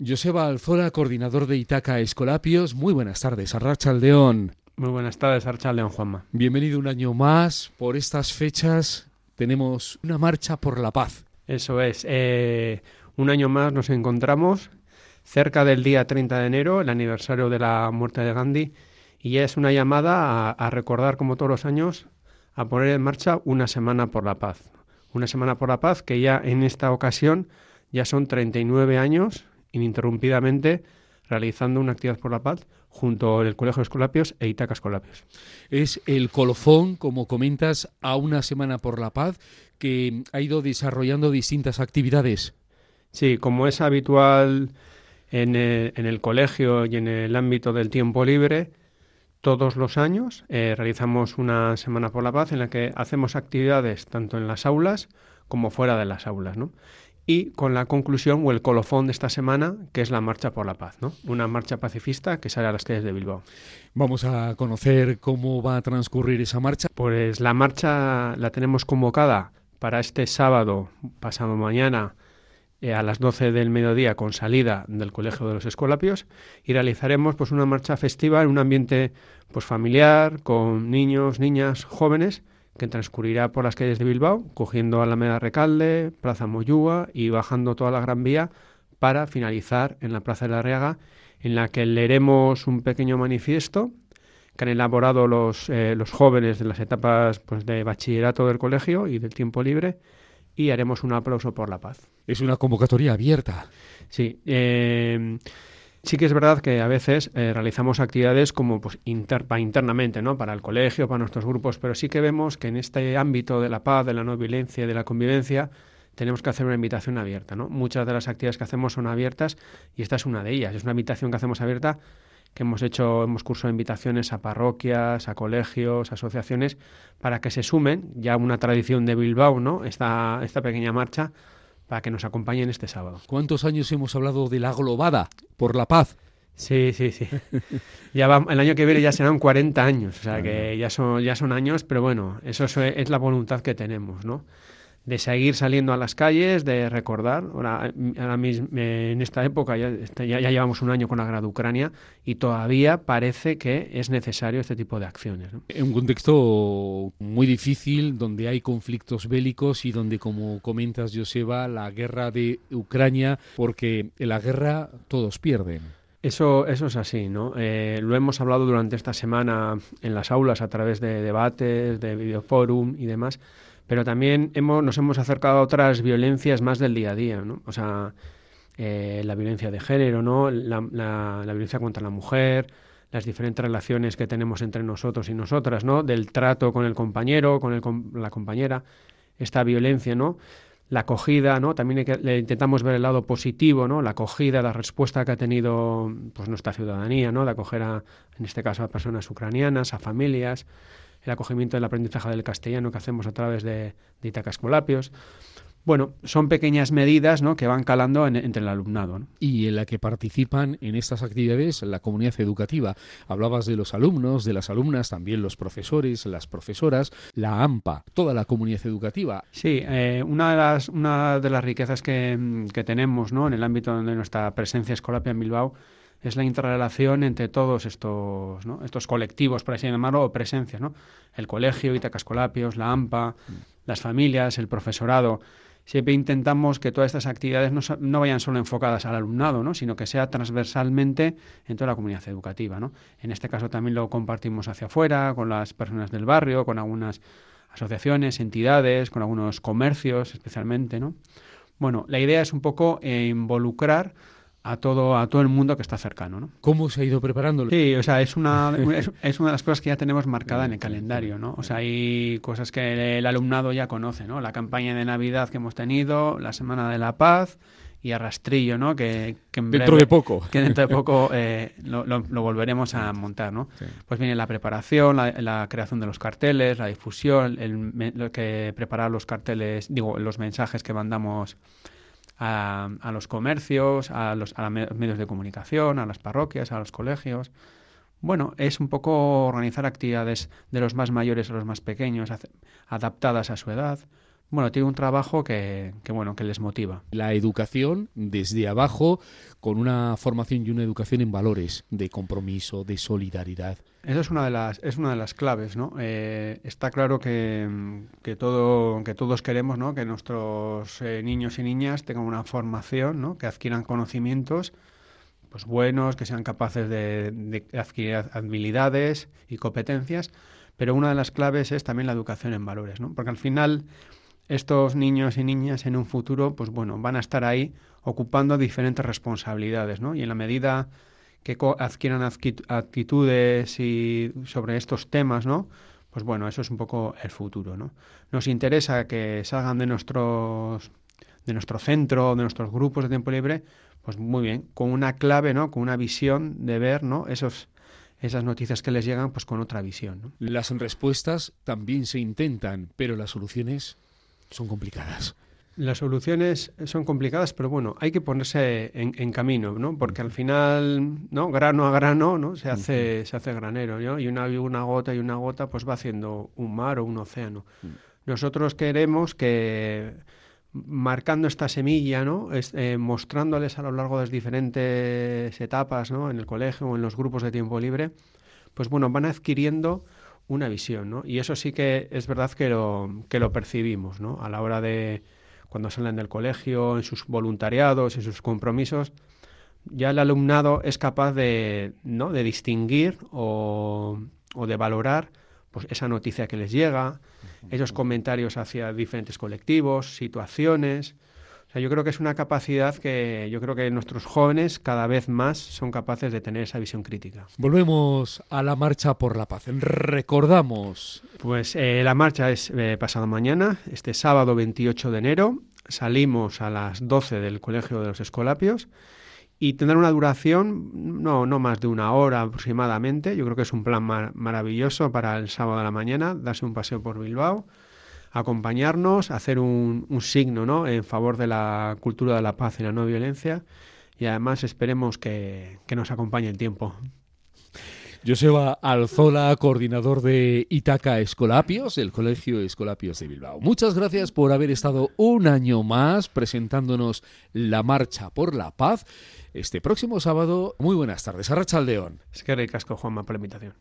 Joseba Alzora, coordinador de Itaca Escolapios. Muy buenas tardes, Arracha León. Muy buenas tardes, Arracha León Juanma. Bienvenido un año más. Por estas fechas tenemos una marcha por la paz. Eso es. Eh, un año más nos encontramos cerca del día 30 de enero, el aniversario de la muerte de Gandhi, y es una llamada a, a recordar, como todos los años, a poner en marcha una semana por la paz. Una semana por la paz que ya en esta ocasión ya son 39 años ininterrumpidamente realizando una actividad por la paz junto al Colegio de Escolapios e Itaca Escolapios. Es el colofón, como comentas, a una semana por la paz que ha ido desarrollando distintas actividades. Sí, como es habitual en el, en el colegio y en el ámbito del tiempo libre, todos los años eh, realizamos una Semana por la Paz en la que hacemos actividades tanto en las aulas como fuera de las aulas. ¿no? Y con la conclusión o el colofón de esta semana, que es la Marcha por la Paz, ¿no? Una marcha pacifista que sale a las calles de Bilbao. Vamos a conocer cómo va a transcurrir esa marcha. Pues la marcha la tenemos convocada para este sábado, pasado mañana, eh, a las 12 del mediodía con salida del Colegio de los Escolapios y realizaremos pues una marcha festiva en un ambiente pues familiar, con niños, niñas, jóvenes que transcurrirá por las calles de Bilbao, cogiendo Alameda Recalde, Plaza Moyúa y bajando toda la Gran Vía para finalizar en la Plaza de la Reaga, en la que leeremos un pequeño manifiesto que han elaborado los, eh, los jóvenes de las etapas pues, de bachillerato del colegio y del tiempo libre y haremos un aplauso por la paz. Es una convocatoria abierta. Sí. Eh, Sí que es verdad que a veces eh, realizamos actividades como pues, inter, internamente, ¿no? Para el colegio, para nuestros grupos, pero sí que vemos que en este ámbito de la paz, de la no violencia, de la convivencia, tenemos que hacer una invitación abierta, ¿no? Muchas de las actividades que hacemos son abiertas y esta es una de ellas. Es una invitación que hacemos abierta que hemos hecho, hemos cursado invitaciones a parroquias, a colegios, asociaciones, para que se sumen, ya una tradición de Bilbao, ¿no? Esta, esta pequeña marcha para que nos acompañen este sábado. ¿Cuántos años hemos hablado de la globada por la paz? Sí, sí, sí. ya va, el año que viene ya serán 40 años, o sea que ya son, ya son años, pero bueno, eso es la voluntad que tenemos, ¿no? De seguir saliendo a las calles, de recordar. Ahora, ahora mismo, en esta época ya, ya, ya, llevamos un año con la guerra de Ucrania y todavía parece que es necesario este tipo de acciones. ¿no? En un contexto muy difícil, donde hay conflictos bélicos y donde, como comentas, Joseba, la guerra de Ucrania, porque en la guerra todos pierden. Eso, eso es así, ¿no? Eh, lo hemos hablado durante esta semana en las aulas a través de debates, de videoforum y demás pero también hemos, nos hemos acercado a otras violencias más del día a día, ¿no? O sea, eh, la violencia de género, ¿no? La, la, violencia contra la mujer, las diferentes relaciones que tenemos entre nosotros y nosotras, ¿no? Del trato con el compañero, con, el, la compañera, esta violencia, ¿no? La acogida, ¿no? También que, le intentamos ver el lado positivo, ¿no? La acogida, la respuesta que ha tenido pues, nuestra ciudadanía, ¿no? De acoger, a, en este caso, a personas ucranianas, a familias, el acogimiento del aprendizaje del castellano que hacemos a través de, de Itacascolapios. Bueno, son pequeñas medidas ¿no? que van calando en, entre el alumnado. ¿no? Y en la que participan en estas actividades la comunidad educativa. Hablabas de los alumnos, de las alumnas, también los profesores, las profesoras, la AMPA, toda la comunidad educativa. Sí, eh, una, de las, una de las riquezas que, que tenemos ¿no? en el ámbito de nuestra presencia escolapia en Bilbao es la interrelación entre todos estos, ¿no? estos colectivos, por así llamarlo, o presencias, ¿no? El colegio, Itacascolapios, la AMPA, mm. las familias, el profesorado. Siempre intentamos que todas estas actividades no, no, vayan solo enfocadas al alumnado, ¿no? sino que sea transversalmente en toda la comunidad educativa. ¿no? En este caso también lo compartimos hacia afuera, con las personas del barrio, con algunas asociaciones, entidades, con algunos comercios especialmente. ¿no? Bueno, la idea es un poco eh, involucrar a todo a todo el mundo que está cercano, ¿no? ¿Cómo se ha ido preparando? Sí, o sea, es una es, es, una de las cosas que ya tenemos marcada en el calendario, ¿no? O sea, hay cosas que el alumnado ya conoce, ¿no? La campaña de Navidad que hemos tenido, la Semana de la Paz y Arrastrillo, ¿no? Que, que en dentro de poco. Que dentro de poco eh, lo, lo, lo, volveremos a montar, ¿no? Sí. Pues viene la preparación, la, la, creación de los carteles, la difusión, el, lo que preparar los carteles, digo, los mensajes que mandamos a, a los comercios, a los a medios de comunicación, a las parroquias, a los colegios. Bueno, es un poco organizar actividades de los más mayores a los más pequeños, adaptadas a su edad. Bueno, tiene un trabajo que, que, bueno, que les motiva. La educación desde abajo con una formación y una educación en valores de compromiso, de solidaridad. Esa es una de las, es una de las claves, ¿no? Eh, está claro que, que, todo, que todos queremos, ¿no? Que nuestros eh, niños y niñas tengan una formación, ¿no? Que adquieran conocimientos, pues buenos, que sean capaces de, de adquirir habilidades y competencias, pero una de las claves es también la educación en valores, ¿no? Porque al final estos niños y niñas en un futuro, pues bueno, van a estar ahí ocupando diferentes responsabilidades, ¿no? Y en la medida que adquieran actitudes y sobre estos temas, ¿no? Pues bueno, eso es un poco el futuro, ¿no? Nos interesa que salgan de nuestros de nuestro centro, de nuestros grupos de tiempo libre, pues muy bien, con una clave, ¿no? Con una visión de ver, ¿no? Esos esas noticias que les llegan, pues con otra visión. ¿no? Las respuestas también se intentan, pero las soluciones son complicadas. Las soluciones son complicadas, pero bueno, hay que ponerse en, camino, ¿no? Porque al final, ¿no? Grano a grano, ¿no? Se hace, se hace granero, ¿no? Y una, una gota y una gota, pues va haciendo un mar o un océano. Nosotros queremos que marcando esta semilla, ¿no? Eh, mostrándoles a lo largo de las diferentes etapas, ¿no? En el colegio o en los grupos de tiempo libre, pues bueno, van adquiriendo una visión, ¿no? Y eso sí que es verdad que lo, que lo percibimos, ¿no? A la hora de cuando salen del colegio, en sus voluntariados, en sus compromisos, ya el alumnado es capaz de, ¿no? de distinguir o, o de valorar pues esa noticia que les llega, esos comentarios hacia diferentes colectivos, situaciones, yo creo que es una capacidad que yo creo que nuestros jóvenes cada vez más son capaces de tener esa visión crítica. Volvemos a la marcha por la paz. Recordamos. Pues eh, la marcha es eh, pasado mañana, este sábado 28 de enero. Salimos a las 12 del Colegio de los Escolapios y tendrá una duración no, no más de una hora aproximadamente. Yo creo que es un plan maravilloso para el sábado de la mañana, darse un paseo por Bilbao acompañarnos, hacer un, signo ¿no? en favor de la cultura de la paz y la no violencia y además esperemos que, que nos acompañe el tiempo. Joseba Alzola, coordinador de Itaca Escolapios, el Colegio Escolapios de Bilbao. Muchas gracias por haber estado un año más presentándonos la Marcha por la Paz este próximo sábado. Muy buenas tardes. Arracha León. Es que ricasco, Juanma, por la invitación.